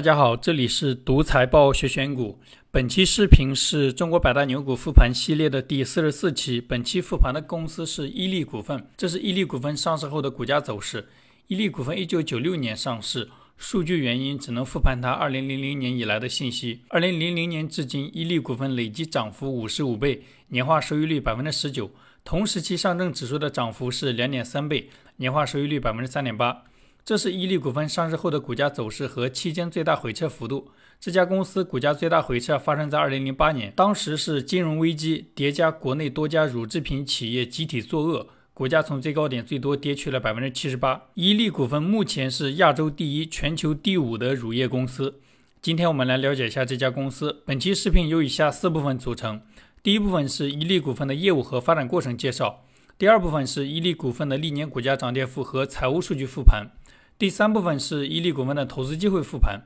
大家好，这里是独财报学选股。本期视频是中国百大牛股复盘系列的第四十四期。本期复盘的公司是伊利股份，这是伊利股份上市后的股价走势。伊利股份一九九六年上市，数据原因只能复盘它二零零零年以来的信息。二零零零年至今，伊利股份累计涨幅五十五倍，年化收益率百分之十九。同时期上证指数的涨幅是两点三倍，年化收益率百分之三点八。这是伊利股份上市后的股价走势和期间最大回撤幅度。这家公司股价最大回撤发生在2008年，当时是金融危机叠加国内多家乳制品企业集体作恶，股价从最高点最多跌去了百分之七十八。伊利股份目前是亚洲第一、全球第五的乳业公司。今天我们来了解一下这家公司。本期视频由以下四部分组成：第一部分是伊利股份的业务和发展过程介绍；第二部分是伊利股份的历年股价涨跌幅和财务数据复盘。第三部分是伊利股份的投资机会复盘。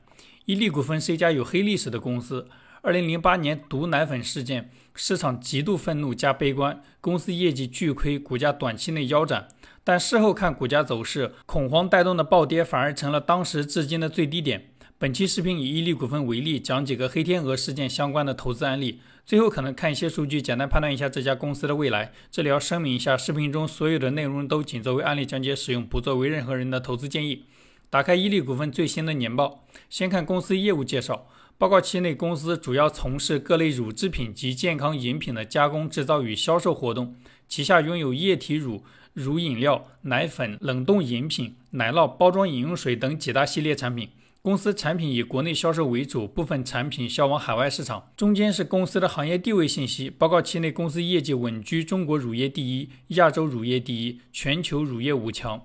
伊利股份是一家有黑历史的公司。二零零八年毒奶粉事件，市场极度愤怒加悲观，公司业绩巨亏，股价短期内腰斩。但事后看股价走势，恐慌带动的暴跌反而成了当时至今的最低点。本期视频以伊利股份为例，讲几个黑天鹅事件相关的投资案例，最后可能看一些数据，简单判断一下这家公司的未来。这里要声明一下，视频中所有的内容都仅作为案例讲解使用，不作为任何人的投资建议。打开伊利股份最新的年报，先看公司业务介绍。报告期内，公司主要从事各类乳制品及健康饮品的加工、制造与销售活动，旗下拥有液体乳、乳饮料、奶粉、冷冻饮品、奶酪、包装饮用水等几大系列产品。公司产品以国内销售为主，部分产品销往海外市场。中间是公司的行业地位信息。报告期内，公司业绩稳居中国乳业第一、亚洲乳业第一、全球乳业五强。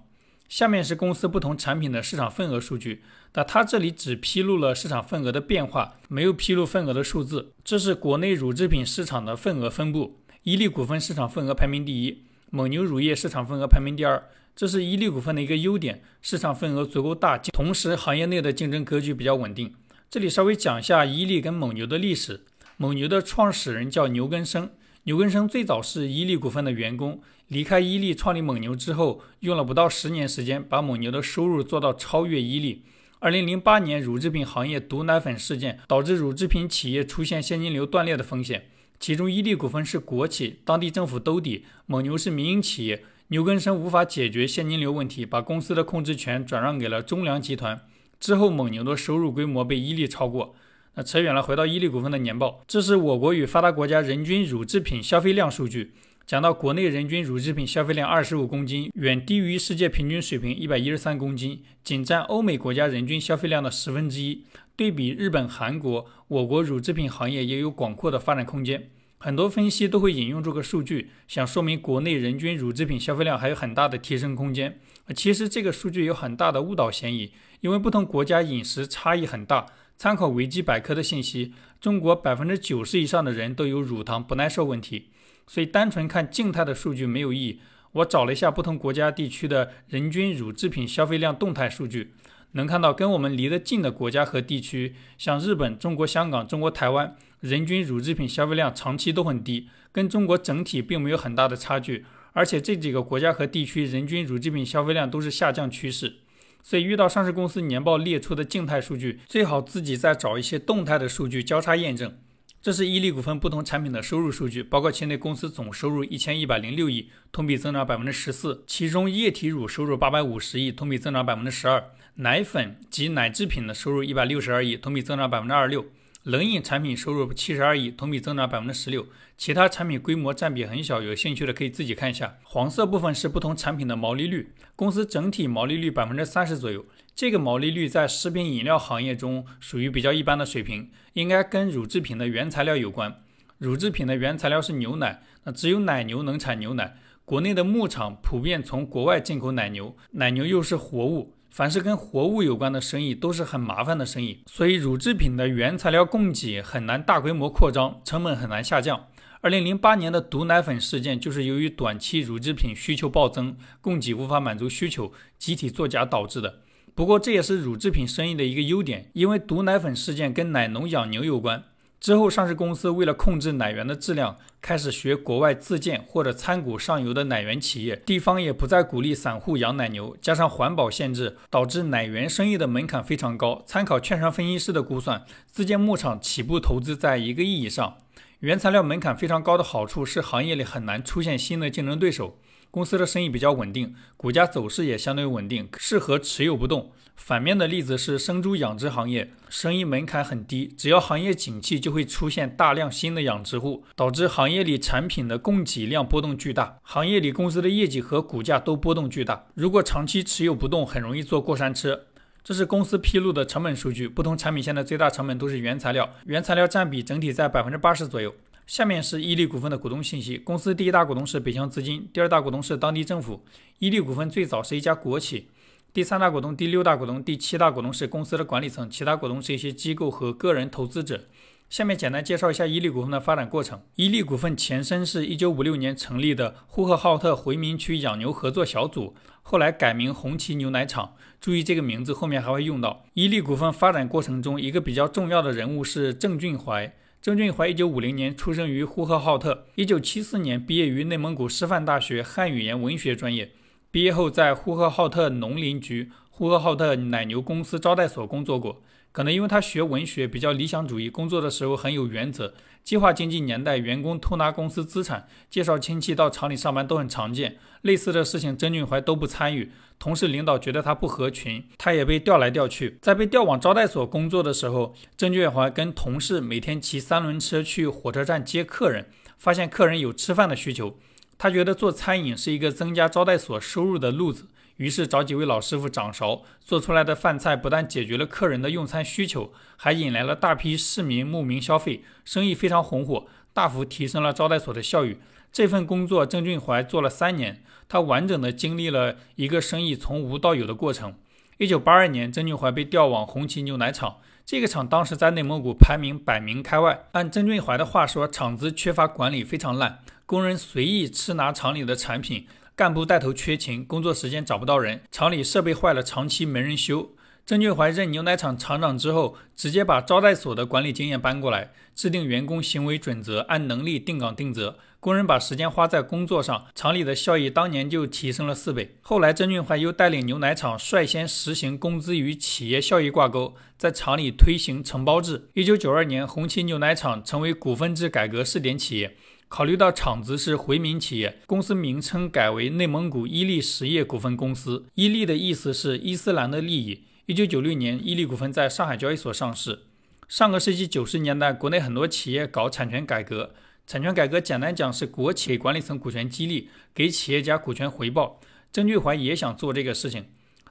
下面是公司不同产品的市场份额数据，但它这里只披露了市场份额的变化，没有披露份额的数字。这是国内乳制品市场的份额分布。伊利股份市场份额排名第一，蒙牛乳业市场份额排名第二。这是伊利股份的一个优点，市场份额足够大，同时行业内的竞争格局比较稳定。这里稍微讲一下伊利跟蒙牛的历史。蒙牛的创始人叫牛根生，牛根生最早是伊利股份的员工，离开伊利创立蒙牛之后，用了不到十年时间，把蒙牛的收入做到超越伊利。二零零八年乳制品行业毒奶粉事件导致乳制品企业出现现金流断裂的风险，其中伊利股份是国企，当地政府兜底；蒙牛是民营企业。牛根生无法解决现金流问题，把公司的控制权转让给了中粮集团。之后，蒙牛的收入规模被伊利超过。那扯远了，回到伊利股份的年报，这是我国与发达国家人均乳制品消费量数据。讲到国内人均乳制品消费量二十五公斤，远低于世界平均水平一百一十三公斤，仅占欧美国家人均消费量的十分之一。对比日本、韩国，我国乳制品行业也有广阔的发展空间。很多分析都会引用这个数据，想说明国内人均乳制品消费量还有很大的提升空间。其实这个数据有很大的误导嫌疑，因为不同国家饮食差异很大。参考维基百科的信息，中国百分之九十以上的人都有乳糖不耐受问题，所以单纯看静态的数据没有意义。我找了一下不同国家地区的人均乳制品消费量动态数据，能看到跟我们离得近的国家和地区，像日本、中国香港、中国台湾。人均乳制品消费量长期都很低，跟中国整体并没有很大的差距，而且这几个国家和地区人均乳制品消费量都是下降趋势。所以遇到上市公司年报列出的静态数据，最好自己再找一些动态的数据交叉验证。这是伊利股份不同产品的收入数据，包括期内公司总收入一千一百零六亿，同比增长百分之十四，其中液体乳收入八百五十亿，同比增长百分之十二，奶粉及奶制品的收入一百六十二亿，同比增长百分之二十六。冷饮产品收入七十二亿，同比增长百分之十六。其他产品规模占比很小，有兴趣的可以自己看一下。黄色部分是不同产品的毛利率，公司整体毛利率百分之三十左右。这个毛利率在食品饮料行业中属于比较一般的水平，应该跟乳制品的原材料有关。乳制品的原材料是牛奶，那只有奶牛能产牛奶。国内的牧场普遍从国外进口奶牛，奶牛又是活物。凡是跟活物有关的生意都是很麻烦的生意，所以乳制品的原材料供给很难大规模扩张，成本很难下降。二零零八年的毒奶粉事件就是由于短期乳制品需求暴增，供给无法满足需求，集体作假导致的。不过这也是乳制品生意的一个优点，因为毒奶粉事件跟奶农养牛有关，之后，上市公司为了控制奶源的质量，开始学国外自建或者参股上游的奶源企业。地方也不再鼓励散户养奶牛，加上环保限制，导致奶源生意的门槛非常高。参考券商分析师的估算，自建牧场起步投资在一个亿以上。原材料门槛非常高的好处是，行业里很难出现新的竞争对手。公司的生意比较稳定，股价走势也相对稳定，适合持有不动。反面的例子是生猪养殖行业，生意门槛很低，只要行业景气，就会出现大量新的养殖户，导致行业里产品的供给量波动巨大，行业里公司的业绩和股价都波动巨大。如果长期持有不动，很容易坐过山车。这是公司披露的成本数据，不同产品线的最大成本都是原材料，原材料占比整体在百分之八十左右。下面是伊利股份的股东信息。公司第一大股东是北向资金，第二大股东是当地政府。伊利股份最早是一家国企。第三大股东、第六大股东、第七大股东是公司的管理层，其他股东是一些机构和个人投资者。下面简单介绍一下伊利股份的发展过程。伊利股份前身是一九五六年成立的呼和浩特回民区养牛合作小组，后来改名红旗牛奶厂。注意这个名字后面还会用到。伊利股份发展过程中，一个比较重要的人物是郑俊怀。郑俊怀一九五零年出生于呼和浩特，一九七四年毕业于内蒙古师范大学汉语言文学专业。毕业后在呼和浩特农林局、呼和浩特奶牛公司招待所工作过。可能因为他学文学比较理想主义，工作的时候很有原则。计划经济年代，员工偷拿公司资产、介绍亲戚到厂里上班都很常见。类似的事情，曾俊怀都不参与。同事领导觉得他不合群，他也被调来调去。在被调往招待所工作的时候，曾俊怀跟同事每天骑三轮车去火车站接客人，发现客人有吃饭的需求，他觉得做餐饮是一个增加招待所收入的路子。于是找几位老师傅掌勺，做出来的饭菜不但解决了客人的用餐需求，还引来了大批市民慕名消费，生意非常红火，大幅提升了招待所的效益。这份工作郑俊怀做了三年，他完整的经历了一个生意从无到有的过程。一九八二年，郑俊怀被调往红旗牛奶厂，这个厂当时在内蒙古排名百名开外。按郑俊怀的话说，厂子缺乏管理，非常烂，工人随意吃拿厂里的产品。干部带头缺勤，工作时间找不到人，厂里设备坏了，长期没人修。郑俊怀任牛奶厂厂长之后，直接把招待所的管理经验搬过来，制定员工行为准则，按能力定岗定责，工人把时间花在工作上，厂里的效益当年就提升了四倍。后来，郑俊怀又带领牛奶厂率先实行工资与企业效益挂钩，在厂里推行承包制。一九九二年，红旗牛奶厂成为股份制改革试点企业。考虑到厂子是回民企业，公司名称改为内蒙古伊利实业股份公司。伊利的意思是伊斯兰的利益。一九九六年，伊利股份在上海交易所上市。上个世纪九十年代，国内很多企业搞产权改革。产权改革简单讲是国企给管理层股权激励，给企业家股权回报。曾俊怀也想做这个事情，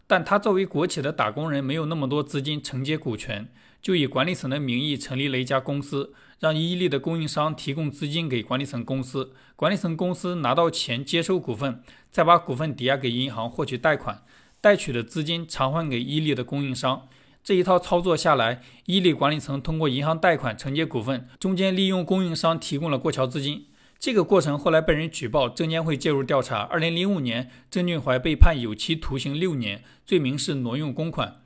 但他作为国企的打工人，没有那么多资金承接股权，就以管理层的名义成立了一家公司。让伊利的供应商提供资金给管理层公司，管理层公司拿到钱接收股份，再把股份抵押给银行获取贷款，贷取的资金偿还给伊利的供应商。这一套操作下来，伊利管理层通过银行贷款承接股份，中间利用供应商提供了过桥资金。这个过程后来被人举报，证监会介入调查。二零零五年，郑俊怀被判有期徒刑六年，罪名是挪用公款。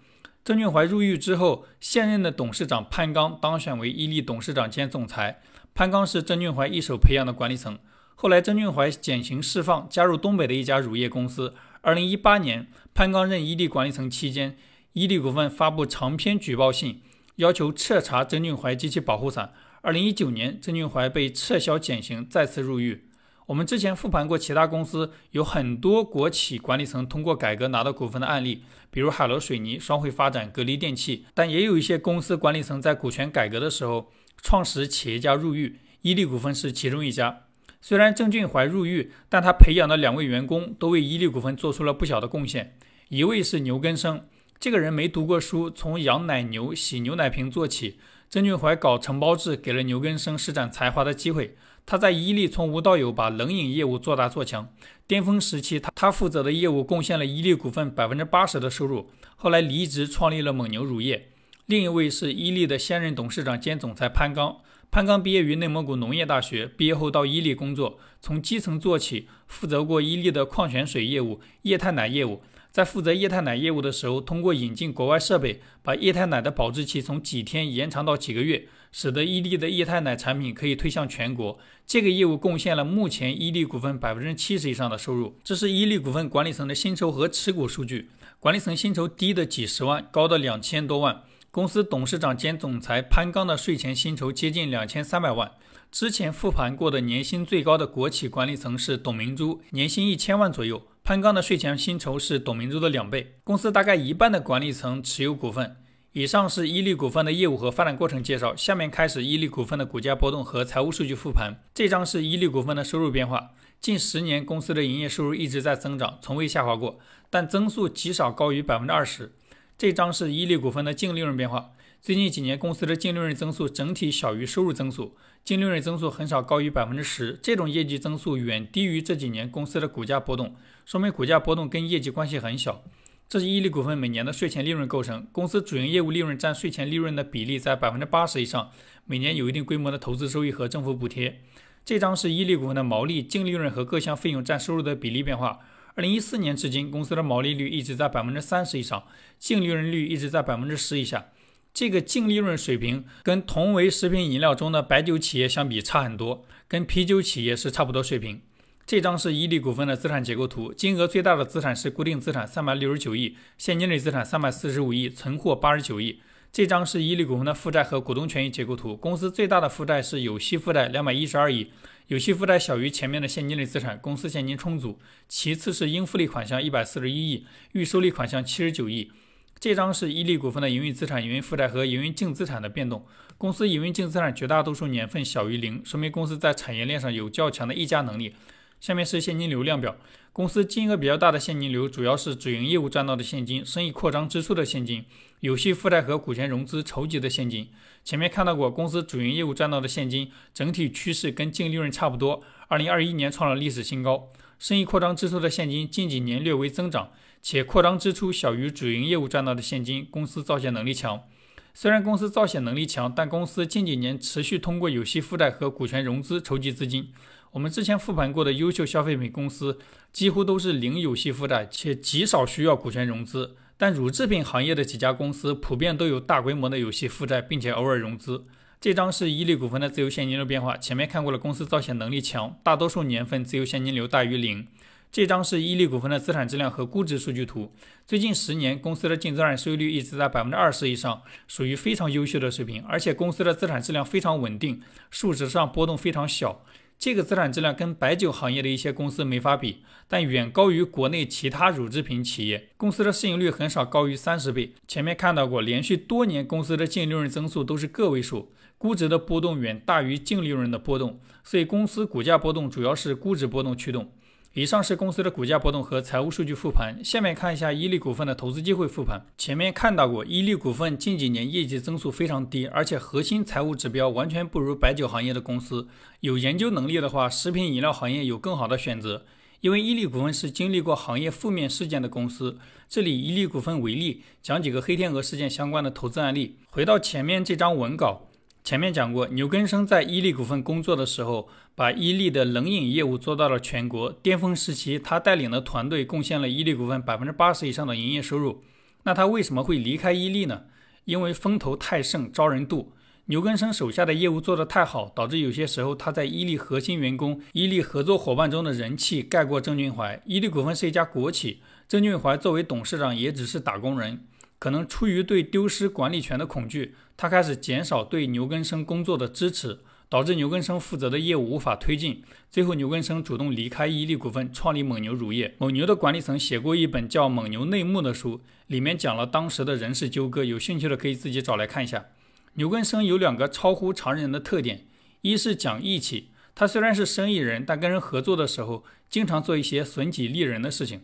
郑俊怀入狱之后，现任的董事长潘刚当选为伊利董事长兼总裁。潘刚是郑俊怀一手培养的管理层。后来，郑俊怀减刑释放，加入东北的一家乳业公司。二零一八年，潘刚任伊利管理层期间，伊利股份发布长篇举报信，要求彻查郑俊怀及其保护伞。二零一九年，郑俊怀被撤销减刑，再次入狱。我们之前复盘过其他公司，有很多国企管理层通过改革拿到股份的案例，比如海螺水泥、双汇发展、格力电器。但也有一些公司管理层在股权改革的时候，创始企业家入狱，伊利股份是其中一家。虽然郑俊怀入狱，但他培养的两位员工都为伊利股份做出了不小的贡献。一位是牛根生，这个人没读过书，从养奶牛、洗牛奶瓶做起。郑俊怀搞承包制，给了牛根生施展才华的机会。他在伊利从无到有，把冷饮业务做大做强。巅峰时期，他他负责的业务贡献了伊利股份百分之八十的收入。后来离职创立了蒙牛乳业。另一位是伊利的现任董事长兼总裁潘刚。潘刚毕业于内蒙古农业大学，毕业后到伊利工作，从基层做起，负责过伊利的矿泉水业务、液态奶业务。在负责液态奶业务的时候，通过引进国外设备，把液态奶的保质期从几天延长到几个月，使得伊利的液态奶产品可以推向全国。这个业务贡献了目前伊利股份百分之七十以上的收入。这是伊利股份管理层的薪酬和持股数据。管理层薪酬低的几十万，高的两千多万。公司董事长兼总裁潘刚的税前薪酬接近两千三百万。之前复盘过的年薪最高的国企管理层是董明珠，年薪一千万左右。潘刚的税前薪酬是董明珠的两倍。公司大概一半的管理层持有股份。以上是伊利股份的业务和发展过程介绍。下面开始伊利股份的股价波动和财务数据复盘。这张是伊利股份的收入变化。近十年，公司的营业收入一直在增长，从未下滑过，但增速极少高于百分之二十。这张是伊利股份的净利润变化。最近几年，公司的净利润增速整体小于收入增速，净利润增速很少高于百分之十。这种业绩增速远低于这几年公司的股价波动，说明股价波动跟业绩关系很小。这是伊利股份每年的税前利润构成，公司主营业务利润占税前利润的比例在百分之八十以上，每年有一定规模的投资收益和政府补贴。这张是伊利股份的毛利、净利润和各项费用占收入的比例变化。二零一四年至今，公司的毛利率一直在百分之三十以上，净利润率一直在百分之十以下。这个净利润水平跟同为食品饮料中的白酒企业相比差很多，跟啤酒企业是差不多水平。这张是伊利股份的资产结构图，金额最大的资产是固定资产三百六十九亿，现金类资产三百四十五亿，存货八十九亿。这张是伊利股份的负债和股东权益结构图，公司最大的负债是有息负债两百一十二亿，有息负债小于前面的现金类资产，公司现金充足。其次是应付类款项一百四十一亿，预收利款项七十九亿。这张是伊利股份的营运资产、营运负债和营运净资产的变动。公司营运净资产绝大多数年份小于零，说明公司在产业链上有较强的溢价能力。下面是现金流量表。公司金额比较大的现金流主要是主营业务赚到的现金、生意扩张支出的现金、有息负债和股权融资筹集的现金。前面看到过，公司主营业务赚到的现金整体趋势跟净利润差不多，二零二一年创了历史新高。生意扩张支出的现金近几年略微增长。且扩张支出小于主营业务赚到的现金，公司造血能力强。虽然公司造血能力强，但公司近几年持续通过有息负债和股权融资筹集资金。我们之前复盘过的优秀消费品公司，几乎都是零有息负债，且极少需要股权融资。但乳制品行业的几家公司普遍都有大规模的有息负债，并且偶尔融资。这张是伊利股份的自由现金流变化。前面看过了，公司造血能力强，大多数年份自由现金流大于零。这张是伊利股份的资产质量和估值数据图。最近十年，公司的净资产收益率一直在百分之二十以上，属于非常优秀的水平。而且公司的资产质量非常稳定，数值上波动非常小。这个资产质量跟白酒行业的一些公司没法比，但远高于国内其他乳制品企业。公司的市盈率很少高于三十倍。前面看到过，连续多年公司的净利润增速都是个位数，估值的波动远大于净利润的波动，所以公司股价波动主要是估值波动驱动。以上是公司的股价波动和财务数据复盘。下面看一下伊利股份的投资机会复盘。前面看到过，伊利股份近几年业绩增速非常低，而且核心财务指标完全不如白酒行业的公司。有研究能力的话，食品饮料行业有更好的选择。因为伊利股份是经历过行业负面事件的公司。这里伊利股份为例，讲几个黑天鹅事件相关的投资案例。回到前面这张文稿。前面讲过，牛根生在伊利股份工作的时候，把伊利的冷饮业务做到了全国巅峰时期。他带领的团队贡献了伊利股份百分之八十以上的营业收入。那他为什么会离开伊利呢？因为风头太盛，招人妒。牛根生手下的业务做得太好，导致有些时候他在伊利核心员工、伊利合作伙伴中的人气盖过郑俊怀。伊利股份是一家国企，郑俊怀作为董事长也只是打工人。可能出于对丢失管理权的恐惧，他开始减少对牛根生工作的支持，导致牛根生负责的业务无法推进。最后，牛根生主动离开伊利股份，创立蒙牛乳业。蒙牛的管理层写过一本叫《蒙牛内幕》的书，里面讲了当时的人事纠葛。有兴趣的可以自己找来看一下。牛根生有两个超乎常人的特点：一是讲义气，他虽然是生意人，但跟人合作的时候，经常做一些损己利人的事情。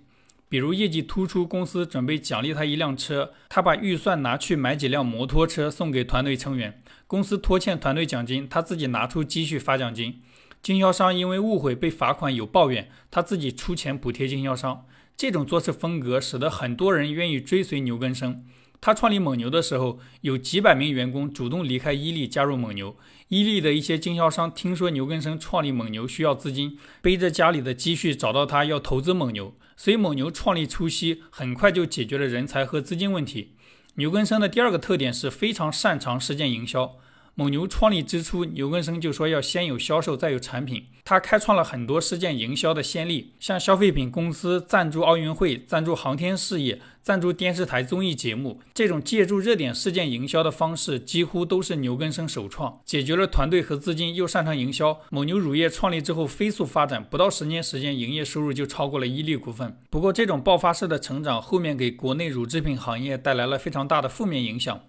比如业绩突出，公司准备奖励他一辆车，他把预算拿去买几辆摩托车送给团队成员。公司拖欠团队奖金，他自己拿出积蓄发奖金。经销商因为误会被罚款有抱怨，他自己出钱补贴经销商。这种做事风格使得很多人愿意追随牛根生。他创立蒙牛的时候，有几百名员工主动离开伊利加入蒙牛。伊利的一些经销商听说牛根生创立蒙牛需要资金，背着家里的积蓄找到他要投资蒙牛。所以蒙牛创立初期很快就解决了人才和资金问题。牛根生的第二个特点是非常擅长实践营销。蒙牛创立之初，牛根生就说要先有销售，再有产品。他开创了很多事件营销的先例，像消费品公司赞助奥运会、赞助航天事业、赞助电视台综艺节目，这种借助热点事件营销的方式，几乎都是牛根生首创，解决了团队和资金，又擅长营销。蒙牛乳业创立之后飞速发展，不到十年时间，营业收入就超过了伊利股份。不过，这种爆发式的成长后面给国内乳制品行业带来了非常大的负面影响。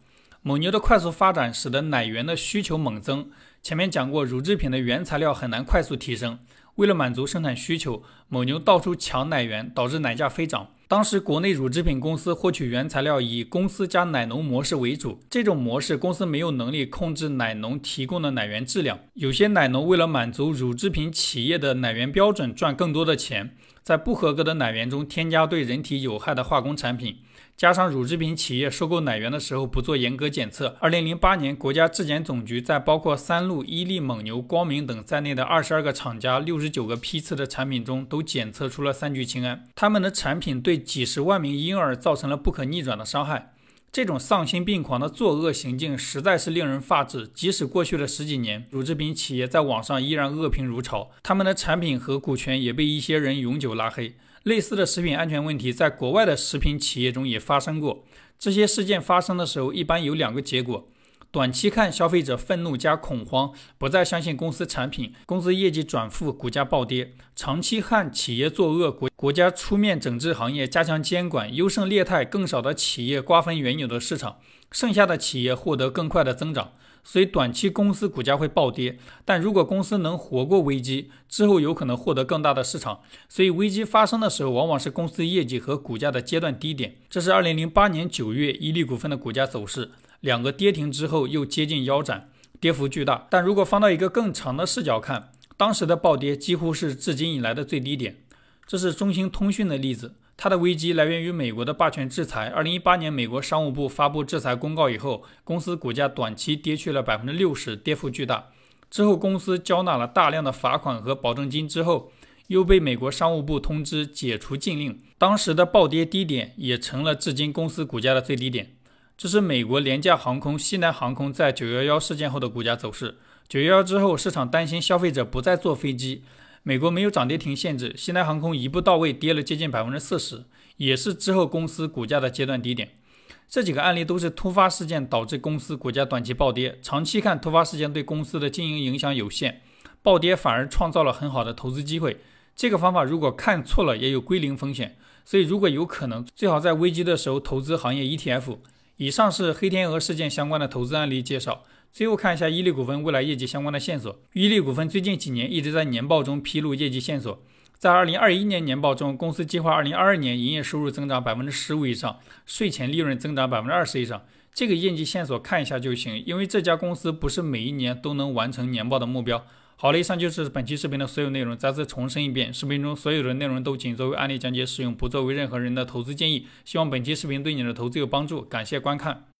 蒙牛的快速发展使得奶源的需求猛增。前面讲过，乳制品的原材料很难快速提升。为了满足生产需求，蒙牛到处抢奶源，导致奶价飞涨。当时国内乳制品公司获取原材料以公司加奶农模式为主，这种模式公司没有能力控制奶农提供的奶源质量。有些奶农为了满足乳制品企业的奶源标准，赚更多的钱，在不合格的奶源中添加对人体有害的化工产品。加上乳制品企业收购奶源的时候不做严格检测，二零零八年国家质检总局在包括三鹿、伊利、蒙牛、光明等在内的二十二个厂家六十九个批次的产品中都检测出了三聚氰胺，他们的产品对几十万名婴儿造成了不可逆转的伤害。这种丧心病狂的作恶行径实在是令人发指。即使过去了十几年，乳制品企业在网上依然恶评如潮，他们的产品和股权也被一些人永久拉黑。类似的食品安全问题在国外的食品企业中也发生过。这些事件发生的时候，一般有两个结果：短期看，消费者愤怒加恐慌，不再相信公司产品，公司业绩转负，股价暴跌；长期看，企业作恶，国国家出面整治行业，加强监管，优胜劣汰，更少的企业瓜分原有的市场，剩下的企业获得更快的增长。所以短期公司股价会暴跌，但如果公司能活过危机之后，有可能获得更大的市场。所以危机发生的时候，往往是公司业绩和股价的阶段低点。这是二零零八年九月伊利股份的股价走势，两个跌停之后又接近腰斩，跌幅巨大。但如果放到一个更长的视角看，当时的暴跌几乎是至今以来的最低点。这是中兴通讯的例子。它的危机来源于美国的霸权制裁。二零一八年，美国商务部发布制裁公告以后，公司股价短期跌去了百分之六十，跌幅巨大。之后，公司交纳了大量的罚款和保证金之后，又被美国商务部通知解除禁令。当时的暴跌低点也成了至今公司股价的最低点。这是美国廉价航空西南航空在九幺幺事件后的股价走势。九幺幺之后，市场担心消费者不再坐飞机。美国没有涨跌停限制，西南航空一步到位跌了接近百分之四十，也是之后公司股价的阶段低点。这几个案例都是突发事件导致公司股价短期暴跌，长期看突发事件对公司的经营影响有限，暴跌反而创造了很好的投资机会。这个方法如果看错了也有归零风险，所以如果有可能，最好在危机的时候投资行业 ETF。以上是黑天鹅事件相关的投资案例介绍。最后看一下伊利股份未来业绩相关的线索。伊利股份最近几年一直在年报中披露业绩线索。在二零二一年年报中，公司计划二零二二年营业收入增长百分之十五以上，税前利润增长百分之二十以上。这个业绩线索看一下就行，因为这家公司不是每一年都能完成年报的目标。好了，以上就是本期视频的所有内容。再次重申一遍，视频中所有的内容都仅作为案例讲解使用，不作为任何人的投资建议。希望本期视频对你的投资有帮助，感谢观看。